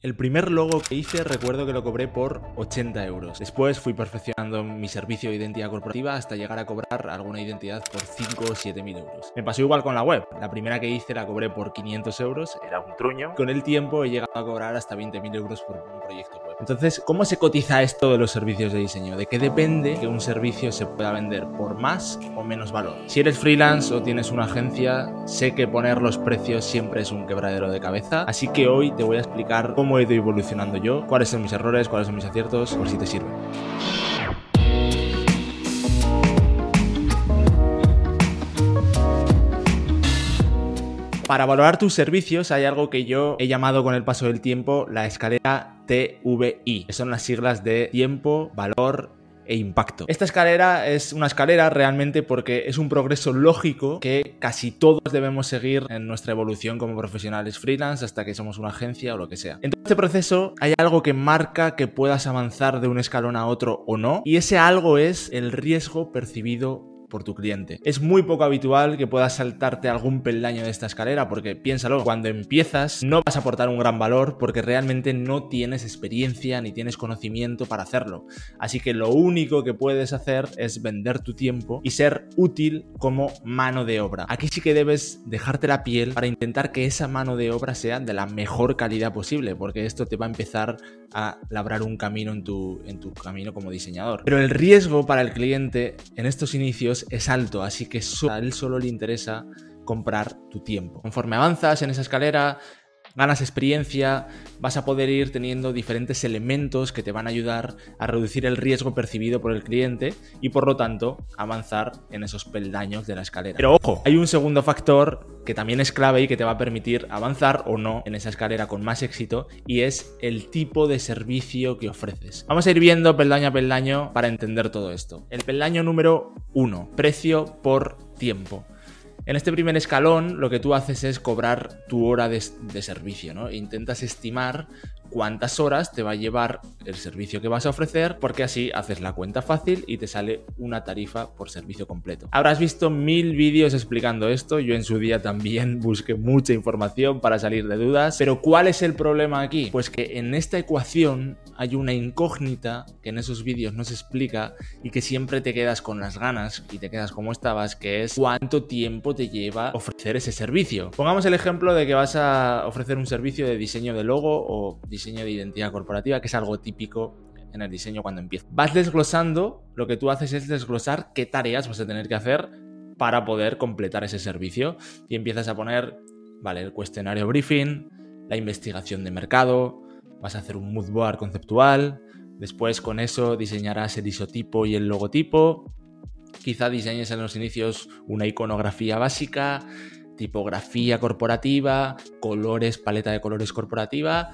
El primer logo que hice recuerdo que lo cobré por 80 euros. Después fui perfeccionando mi servicio de identidad corporativa hasta llegar a cobrar alguna identidad por 5 o 7 mil euros. Me pasó igual con la web. La primera que hice la cobré por 500 euros, era un truño. Con el tiempo he llegado a cobrar hasta 20 mil euros por un proyecto. Entonces, ¿cómo se cotiza esto de los servicios de diseño? ¿De qué depende que un servicio se pueda vender por más o menos valor? Si eres freelance o tienes una agencia, sé que poner los precios siempre es un quebradero de cabeza, así que hoy te voy a explicar cómo he ido evolucionando yo, cuáles son mis errores, cuáles son mis aciertos, por si te sirve. Para valorar tus servicios hay algo que yo he llamado con el paso del tiempo la escalera TVI, son las siglas de tiempo, valor e impacto. Esta escalera es una escalera realmente porque es un progreso lógico que casi todos debemos seguir en nuestra evolución como profesionales freelance hasta que somos una agencia o lo que sea. En todo este proceso hay algo que marca que puedas avanzar de un escalón a otro o no y ese algo es el riesgo percibido por tu cliente. Es muy poco habitual que puedas saltarte algún peldaño de esta escalera porque piénsalo, cuando empiezas no vas a aportar un gran valor porque realmente no tienes experiencia ni tienes conocimiento para hacerlo. Así que lo único que puedes hacer es vender tu tiempo y ser útil como mano de obra. Aquí sí que debes dejarte la piel para intentar que esa mano de obra sea de la mejor calidad posible porque esto te va a empezar a labrar un camino en tu, en tu camino como diseñador. Pero el riesgo para el cliente en estos inicios es alto, así que a él solo le interesa comprar tu tiempo. Conforme avanzas en esa escalera, ganas experiencia, vas a poder ir teniendo diferentes elementos que te van a ayudar a reducir el riesgo percibido por el cliente y por lo tanto avanzar en esos peldaños de la escalera. Pero ojo, hay un segundo factor que también es clave y que te va a permitir avanzar o no en esa escalera con más éxito y es el tipo de servicio que ofreces. Vamos a ir viendo peldaño a peldaño para entender todo esto. El peldaño número uno, precio por tiempo. En este primer escalón lo que tú haces es cobrar tu hora de, servicio, ¿no? Intentas estimar cuántas horas te va a llevar el servicio que vas a ofrecer, porque así haces la cuenta fácil y te sale una tarifa por servicio completo. Habrás visto mil vídeos explicando esto, yo en su día también busqué mucha información para salir de dudas, pero ¿cuál es el problema aquí? Pues que en esta ecuación hay una incógnita que en esos vídeos no se explica y que siempre te quedas con las ganas y te quedas como estabas, que es cuánto tiempo te lleva ofrecer ese servicio. Pongamos el ejemplo de que vas a ofrecer un servicio de diseño de logo o diseño de identidad corporativa, que es algo típico en el diseño cuando empiezas. Vas desglosando, lo que tú haces es desglosar qué tareas vas a tener que hacer para poder completar ese servicio y empiezas a poner, vale, el cuestionario briefing, la investigación de mercado, vas a hacer un mood board conceptual, después con eso diseñarás el isotipo y el logotipo, quizá diseñes en los inicios una iconografía básica, tipografía corporativa, colores, paleta de colores corporativa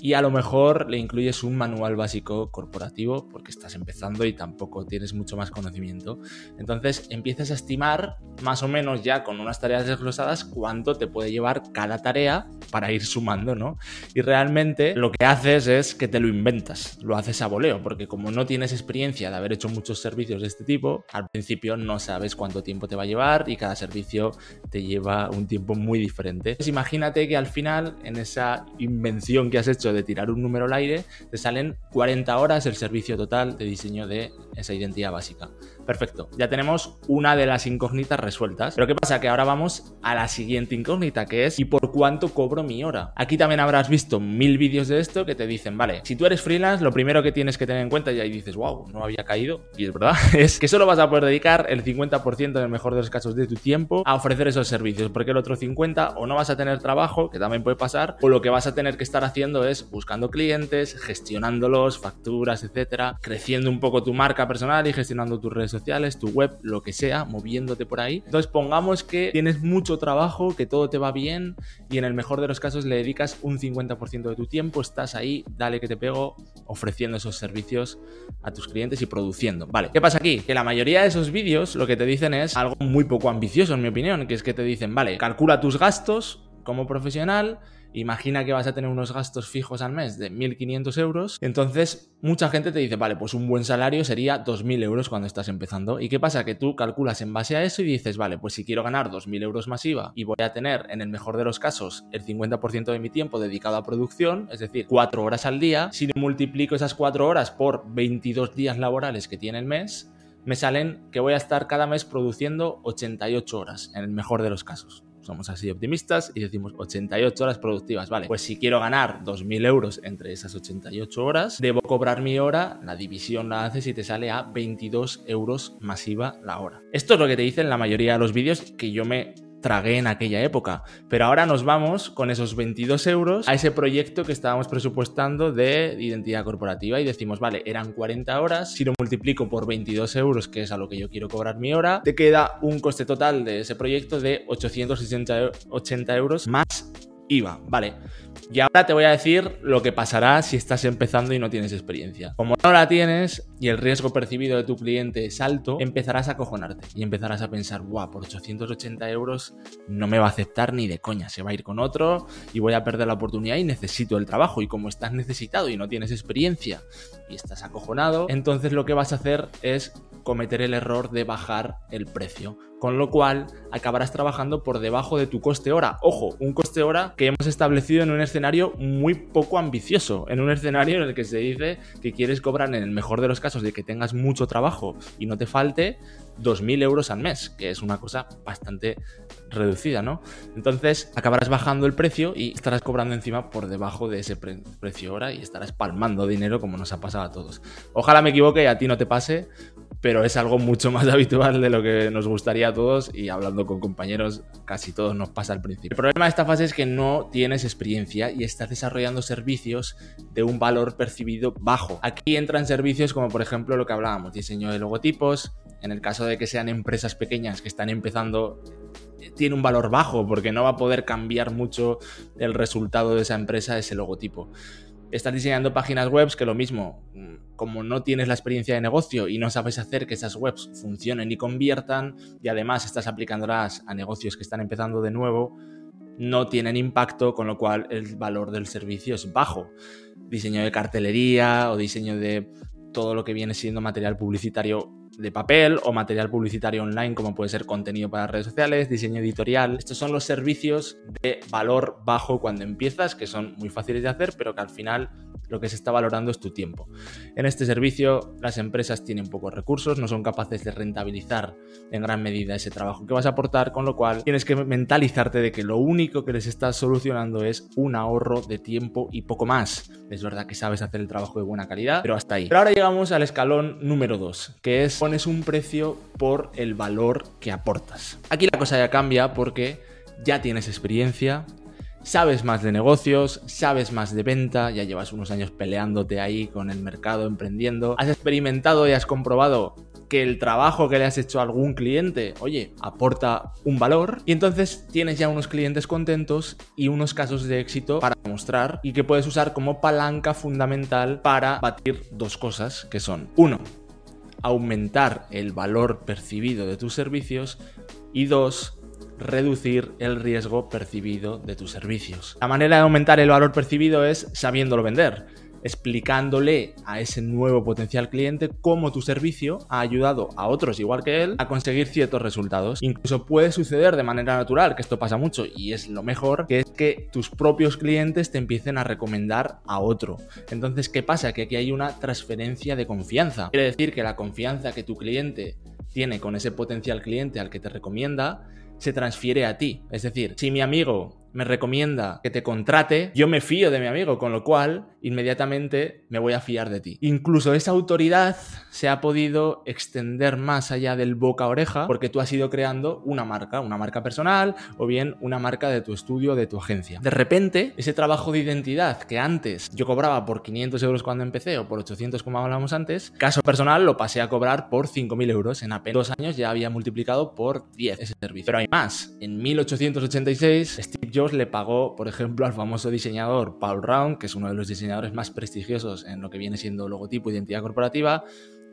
y a lo mejor le incluyes un manual básico corporativo porque estás empezando y tampoco tienes mucho más conocimiento. Entonces empiezas a estimar más o menos ya con unas tareas desglosadas cuánto te puede llevar cada tarea para ir sumando, ¿no? Y realmente lo que haces es que te lo inventas, lo haces a voleo, porque como no tienes experiencia de haber hecho muchos servicios de este tipo, al principio no sabes cuánto tiempo te va a llevar y cada servicio te lleva un tiempo muy diferente. Entonces imagínate que al final en esa invención que has hecho de tirar un número al aire, te salen 40 horas el servicio total de diseño de esa identidad básica. Perfecto, ya tenemos una de las incógnitas resueltas. Pero ¿qué pasa? Que ahora vamos a la siguiente incógnita, que es ¿y por cuánto cobro mi hora? Aquí también habrás visto mil vídeos de esto que te dicen, vale, si tú eres freelance, lo primero que tienes que tener en cuenta, y ahí dices, wow, no había caído, y es verdad, es que solo vas a poder dedicar el 50% en el mejor de los casos de tu tiempo a ofrecer esos servicios, porque el otro 50% o no vas a tener trabajo, que también puede pasar, o lo que vas a tener que estar haciendo es buscando clientes, gestionándolos, facturas, etcétera, creciendo un poco tu marca personal y gestionando tus redes sociales sociales, tu web, lo que sea, moviéndote por ahí. Entonces pongamos que tienes mucho trabajo, que todo te va bien y en el mejor de los casos le dedicas un 50% de tu tiempo, estás ahí, dale que te pego, ofreciendo esos servicios a tus clientes y produciendo. Vale, ¿qué pasa aquí? Que la mayoría de esos vídeos lo que te dicen es algo muy poco ambicioso en mi opinión, que es que te dicen, vale, calcula tus gastos como profesional imagina que vas a tener unos gastos fijos al mes de 1.500 euros, entonces mucha gente te dice, vale, pues un buen salario sería 2.000 euros cuando estás empezando. ¿Y qué pasa? Que tú calculas en base a eso y dices, vale, pues si quiero ganar 2.000 euros masiva y voy a tener, en el mejor de los casos, el 50% de mi tiempo dedicado a producción, es decir, 4 horas al día, si multiplico esas 4 horas por 22 días laborales que tiene el mes, me salen que voy a estar cada mes produciendo 88 horas, en el mejor de los casos somos así optimistas y decimos 88 horas productivas. Vale, pues si quiero ganar 2.000 euros entre esas 88 horas, debo cobrar mi hora, la división la haces y te sale a 22 euros masiva la hora. Esto es lo que te dicen la mayoría de los vídeos que yo me tragué en aquella época. Pero ahora nos vamos con esos 22 euros a ese proyecto que estábamos presupuestando de identidad corporativa y decimos, vale, eran 40 horas, si lo multiplico por 22 euros, que es a lo que yo quiero cobrar mi hora, te queda un coste total de ese proyecto de 880 euros más IVA, vale. Y ahora te voy a decir lo que pasará si estás empezando y no tienes experiencia. Como no la tienes y el riesgo percibido de tu cliente es alto, empezarás a cojonarte y empezarás a pensar, guau, por 880 euros no me va a aceptar ni de coña, se va a ir con otro y voy a perder la oportunidad y necesito el trabajo. Y como estás necesitado y no tienes experiencia y estás acojonado, entonces lo que vas a hacer es cometer el error de bajar el precio. Con lo cual acabarás trabajando por debajo de tu coste hora. Ojo, un coste hora que hemos establecido en un escenario muy poco ambicioso. En un escenario en el que se dice que quieres cobrar, en el mejor de los casos, de que tengas mucho trabajo y no te falte, 2.000 euros al mes, que es una cosa bastante reducida, ¿no? Entonces acabarás bajando el precio y estarás cobrando encima por debajo de ese precio hora y estarás palmando dinero como nos ha pasado a todos. Ojalá me equivoque y a ti no te pase, pero es algo mucho más habitual de lo que nos gustaría a todos y hablando con compañeros casi todos nos pasa al principio. El problema de esta fase es que no tienes experiencia y estás desarrollando servicios de un valor percibido bajo. Aquí entran servicios como por ejemplo lo que hablábamos, diseño de logotipos, en el caso de que sean empresas pequeñas que están empezando tiene un valor bajo porque no va a poder cambiar mucho el resultado de esa empresa ese logotipo estás diseñando páginas web que lo mismo, mm, como no tienes la experiencia de negocio y no sabes hacer que esas webs funcionen y conviertan, y además estás aplicándolas a negocios que están empezando de nuevo, no tienen impacto, con lo cual el valor del servicio es bajo. Diseño de cartelería o diseño de todo lo que viene siendo material publicitario de papel o material publicitario online como puede ser contenido para redes sociales, diseño editorial. Estos son los servicios de valor bajo cuando empiezas, que son muy fáciles de hacer, pero que al final lo que se está valorando es tu tiempo. En este servicio las empresas tienen pocos recursos, no son capaces de rentabilizar en gran medida ese trabajo que vas a aportar, con lo cual tienes que mentalizarte de que lo único que les estás solucionando es un ahorro de tiempo y poco más. Es verdad que sabes hacer el trabajo de buena calidad, pero hasta ahí. Pero ahora llegamos al escalón número 2, que es pones un precio por el valor que aportas. Aquí la cosa ya cambia porque ya tienes experiencia, sabes más de negocios, sabes más de venta, ya llevas unos años peleándote ahí con el mercado, emprendiendo, has experimentado y has comprobado que el trabajo que le has hecho a algún cliente, oye, aporta un valor y entonces tienes ya unos clientes contentos y unos casos de éxito para mostrar y que puedes usar como palanca fundamental para batir dos cosas que son, uno, aumentar el valor percibido de tus servicios y dos, reducir el riesgo percibido de tus servicios. La manera de aumentar el valor percibido es sabiéndolo vender explicándole a ese nuevo potencial cliente cómo tu servicio ha ayudado a otros igual que él a conseguir ciertos resultados. Incluso puede suceder de manera natural, que esto pasa mucho y es lo mejor, que es que tus propios clientes te empiecen a recomendar a otro. Entonces, ¿qué pasa? Que aquí hay una transferencia de confianza. Quiere decir que la confianza que tu cliente tiene con ese potencial cliente al que te recomienda se transfiere a ti. Es decir, si mi amigo me recomienda que te contrate, yo me fío de mi amigo, con lo cual inmediatamente me voy a fiar de ti. Incluso esa autoridad se ha podido extender más allá del boca a oreja porque tú has ido creando una marca, una marca personal o bien una marca de tu estudio, de tu agencia. De repente, ese trabajo de identidad que antes yo cobraba por 500 euros cuando empecé o por 800 como hablábamos antes, caso personal lo pasé a cobrar por 5.000 euros. En apenas dos años ya había multiplicado por 10 ese servicio. Pero hay más. En 1886, Steve Jobs le pagó, por ejemplo, al famoso diseñador Paul Round, que es uno de los diseñadores más prestigiosos en lo que viene siendo logotipo e identidad corporativa,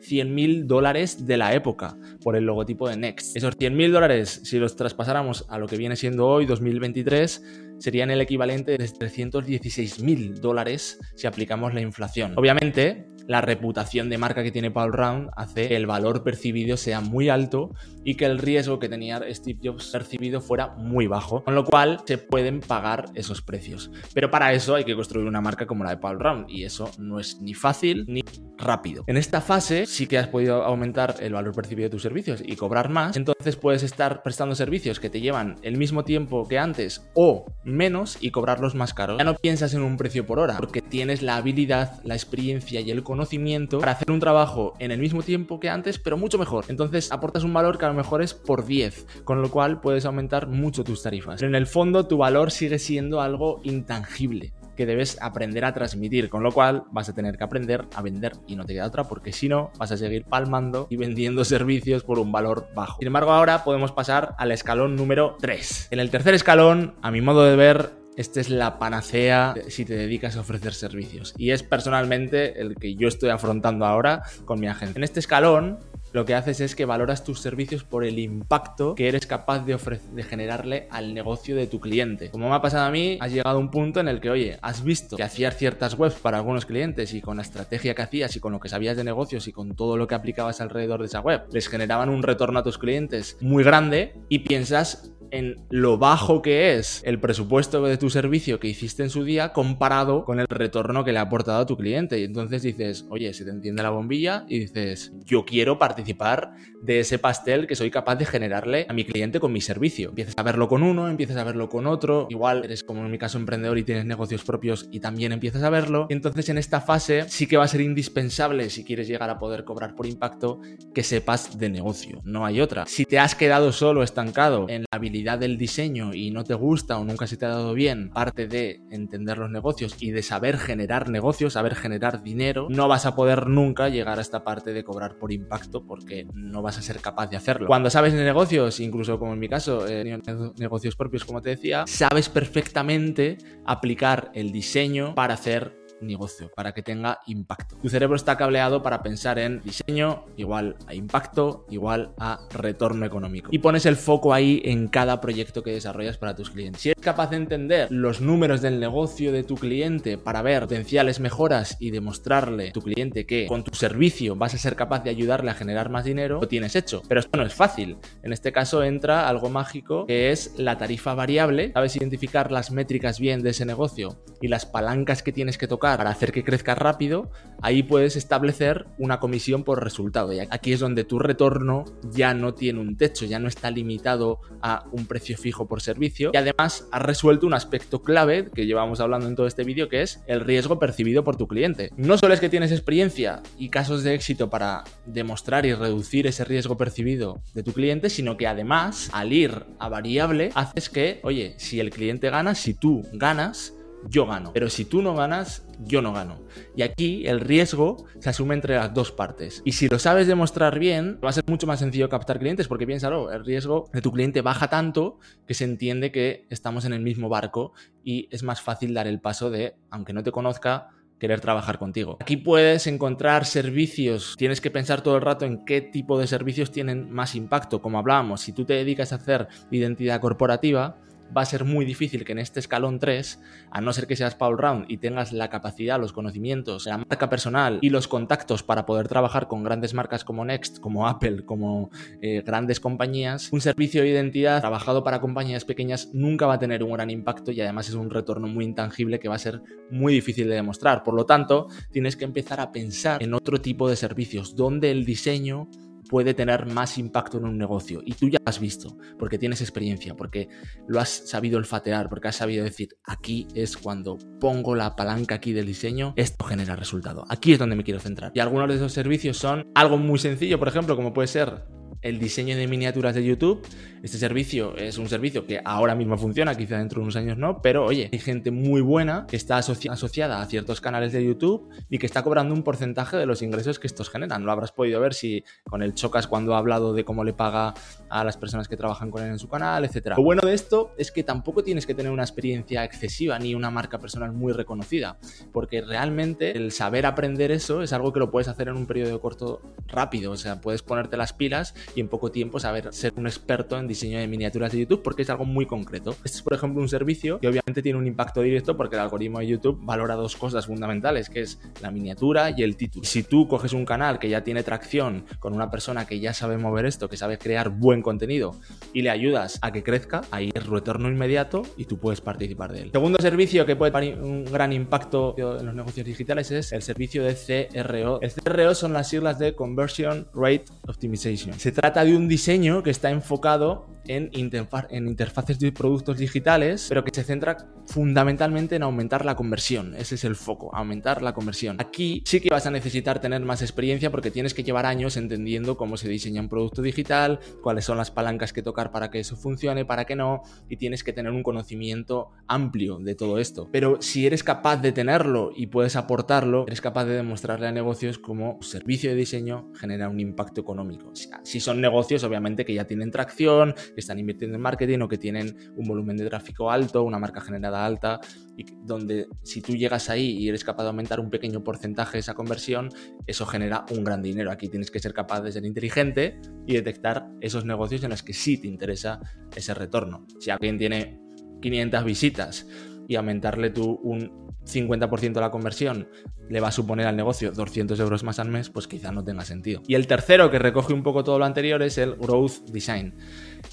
100.000 dólares de la época por el logotipo de Next. Esos 100.000 dólares, si los traspasáramos a lo que viene siendo hoy, 2023, serían el equivalente de 316 mil dólares si aplicamos la inflación. Obviamente, la reputación de marca que tiene Paul Round hace que el valor percibido sea muy alto y que el riesgo que tenía Steve Jobs percibido fuera muy bajo, con lo cual se pueden pagar esos precios. Pero para eso hay que construir una marca como la de Paul Round y eso no es ni fácil ni rápido. En esta fase sí que has podido aumentar el valor percibido de tus servicios y cobrar más, entonces puedes estar prestando servicios que te llevan el mismo tiempo que antes o menos y cobrarlos más caros. Ya no piensas en un precio por hora porque tienes la habilidad, la experiencia y el conocimiento conocimiento para hacer un trabajo en el mismo tiempo que antes, pero mucho mejor. Entonces aportas un valor que a lo mejor es por 10, con lo cual puedes aumentar mucho tus tarifas. Pero en el fondo tu valor sigue siendo algo intangible que debes aprender a transmitir, con lo cual vas a tener que aprender a vender y no te queda otra porque si no vas a seguir palmando y vendiendo servicios por un valor bajo. Sin embargo, ahora podemos pasar al escalón número 3. En el tercer escalón, a mi modo de ver, esta es la panacea si te dedicas a ofrecer servicios. Y es personalmente el que yo estoy afrontando ahora con mi agencia. En este escalón, lo que haces es que valoras tus servicios por el impacto que eres capaz de, de generarle al negocio de tu cliente. Como me ha pasado a mí, has llegado a un punto en el que, oye, has visto que hacías ciertas webs para algunos clientes y con la estrategia que hacías y con lo que sabías de negocios y con todo lo que aplicabas alrededor de esa web, les generaban un retorno a tus clientes muy grande y piensas en lo bajo que es el presupuesto de tu servicio que hiciste en su día comparado con el retorno que le ha aportado a tu cliente. Y entonces dices, oye, se te enciende la bombilla y dices, yo quiero participar de ese pastel que soy capaz de generarle a mi cliente con mi servicio. Empiezas a verlo con uno, empiezas a verlo con otro, igual eres como en mi caso emprendedor y tienes negocios propios y también empiezas a verlo. Y entonces en esta fase sí que va a ser indispensable si quieres llegar a poder cobrar por impacto que sepas de negocio, no hay otra. Si te has quedado solo estancado en la habilidad del diseño y no te gusta o nunca se te ha dado bien parte de entender los negocios y de saber generar negocios, saber generar dinero, no vas a poder nunca llegar a esta parte de cobrar por impacto porque no vas a ser capaz de hacerlo. Cuando sabes de negocios, incluso como en mi caso, eh, negocios propios como te decía, sabes perfectamente aplicar el diseño para hacer negocio, para que tenga impacto. Tu cerebro está cableado para pensar en diseño igual a impacto, igual a retorno económico. Y pones el foco ahí en cada proyecto que desarrollas para tus clientes. Si eres capaz de entender los números del negocio de tu cliente para ver potenciales mejoras y demostrarle a tu cliente que con tu servicio vas a ser capaz de ayudarle a generar más dinero, lo tienes hecho. Pero esto no es fácil. En este caso entra algo mágico que es la tarifa variable. Sabes identificar las métricas bien de ese negocio y las palancas que tienes que tocar para hacer que crezca rápido, ahí puedes establecer una comisión por resultado. Y aquí es donde tu retorno ya no tiene un techo, ya no está limitado a un precio fijo por servicio. Y además has resuelto un aspecto clave que llevamos hablando en todo este vídeo, que es el riesgo percibido por tu cliente. No solo es que tienes experiencia y casos de éxito para demostrar y reducir ese riesgo percibido de tu cliente, sino que además, al ir a variable, haces que, oye, si el cliente gana, si tú ganas, yo gano. Pero si tú no ganas, yo no gano. Y aquí el riesgo se asume entre las dos partes. Y si lo sabes demostrar bien, va a ser mucho más sencillo captar clientes porque piénsalo, el riesgo de tu cliente baja tanto que se entiende que estamos en el mismo barco y es más fácil dar el paso de, aunque no te conozca, querer trabajar contigo. Aquí puedes encontrar servicios, tienes que pensar todo el rato en qué tipo de servicios tienen más impacto, como hablábamos, si tú te dedicas a hacer identidad corporativa, va a ser muy difícil que en este escalón 3, a no ser que seas Paul Round y tengas la capacidad, los conocimientos, la marca personal y los contactos para poder trabajar con grandes marcas como Next, como Apple, como eh, grandes compañías, un servicio de identidad trabajado para compañías pequeñas nunca va a tener un gran impacto y además es un retorno muy intangible que va a ser muy difícil de demostrar. Por lo tanto, tienes que empezar a pensar en otro tipo de servicios donde el diseño puede tener más impacto en un negocio. Y tú ya lo has visto, porque tienes experiencia, porque lo has sabido olfatear, porque has sabido decir, aquí es cuando pongo la palanca aquí del diseño, esto genera resultado. Aquí es donde me quiero centrar. Y algunos de esos servicios son algo muy sencillo, por ejemplo, como puede ser el diseño de miniaturas de YouTube. Este servicio es un servicio que ahora mismo funciona, quizá dentro de unos años no, pero oye, hay gente muy buena que está asociada a ciertos canales de YouTube y que está cobrando un porcentaje de los ingresos que estos generan. Lo habrás podido ver si con el Chocas cuando ha hablado de cómo le paga a las personas que trabajan con él en su canal, etc. Lo bueno de esto es que tampoco tienes que tener una experiencia excesiva ni una marca personal muy reconocida, porque realmente el saber aprender eso es algo que lo puedes hacer en un periodo corto rápido, o sea, puedes ponerte las pilas y en poco tiempo saber ser un experto en diseño de miniaturas de YouTube porque es algo muy concreto. Este es, por ejemplo, un servicio que obviamente tiene un impacto directo porque el algoritmo de YouTube valora dos cosas fundamentales, que es la miniatura y el título. Si tú coges un canal que ya tiene tracción con una persona que ya sabe mover esto, que sabe crear buen contenido y le ayudas a que crezca, ahí es retorno inmediato y tú puedes participar de él. Segundo servicio que puede tener un gran impacto en los negocios digitales es el servicio de CRO. El CRO son las siglas de Conversion Rate Optimization. Trata de un diseño que está enfocado en, en interfaces de productos digitales, pero que se centra fundamentalmente en aumentar la conversión. Ese es el foco, aumentar la conversión. Aquí sí que vas a necesitar tener más experiencia porque tienes que llevar años entendiendo cómo se diseña un producto digital, cuáles son las palancas que tocar para que eso funcione, para que no, y tienes que tener un conocimiento amplio de todo esto. Pero si eres capaz de tenerlo y puedes aportarlo, eres capaz de demostrarle a negocios cómo servicio de diseño genera un impacto económico. Si son negocios, obviamente, que ya tienen tracción, que están invirtiendo en marketing o que tienen un volumen de tráfico alto, una marca generada alta, y donde si tú llegas ahí y eres capaz de aumentar un pequeño porcentaje de esa conversión, eso genera un gran dinero. Aquí tienes que ser capaz de ser inteligente y detectar esos negocios en los que sí te interesa ese retorno. Si alguien tiene 500 visitas y aumentarle tú un 50% de la conversión le va a suponer al negocio 200 euros más al mes, pues quizá no tenga sentido. Y el tercero, que recoge un poco todo lo anterior, es el Growth Design.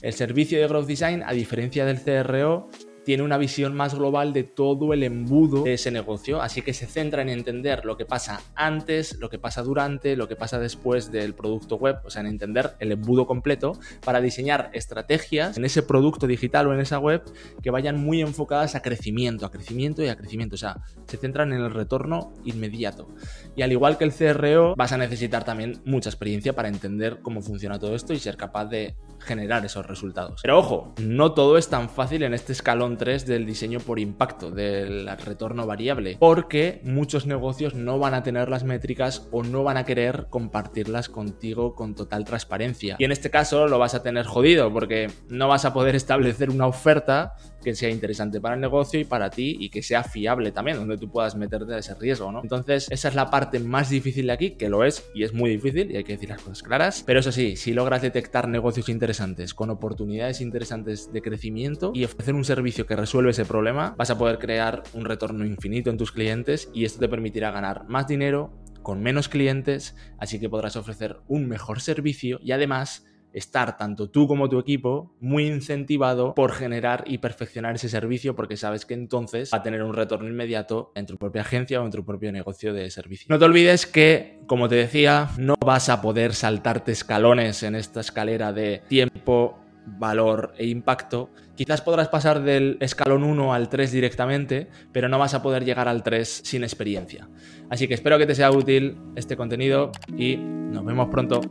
El servicio de Growth Design, a diferencia del CRO, tiene una visión más global de todo el embudo de ese negocio, así que se centra en entender lo que pasa antes, lo que pasa durante, lo que pasa después del producto web, o sea, en entender el embudo completo para diseñar estrategias en ese producto digital o en esa web que vayan muy enfocadas a crecimiento, a crecimiento y a crecimiento, o sea, se centran en el retorno inmediato. Y al igual que el CRO, vas a necesitar también mucha experiencia para entender cómo funciona todo esto y ser capaz de generar esos resultados. Pero ojo, no todo es tan fácil en este escalón 3 del diseño por impacto, del retorno variable, porque muchos negocios no van a tener las métricas o no van a querer compartirlas contigo con total transparencia. Y en este caso lo vas a tener jodido porque no vas a poder establecer una oferta que sea interesante para el negocio y para ti y que sea fiable también, donde tú puedas meterte ese riesgo, ¿no? Entonces, esa es la parte más difícil de aquí, que lo es y es muy difícil y hay que decir las cosas claras. Pero eso sí, si logras detectar negocios con oportunidades interesantes de crecimiento y ofrecer un servicio que resuelve ese problema, vas a poder crear un retorno infinito en tus clientes y esto te permitirá ganar más dinero con menos clientes, así que podrás ofrecer un mejor servicio y además estar tanto tú como tu equipo muy incentivado por generar y perfeccionar ese servicio porque sabes que entonces va a tener un retorno inmediato en tu propia agencia o en tu propio negocio de servicio. No te olvides que, como te decía, no vas a poder saltarte escalones en esta escalera de tiempo, valor e impacto. Quizás podrás pasar del escalón 1 al 3 directamente, pero no vas a poder llegar al 3 sin experiencia. Así que espero que te sea útil este contenido y nos vemos pronto.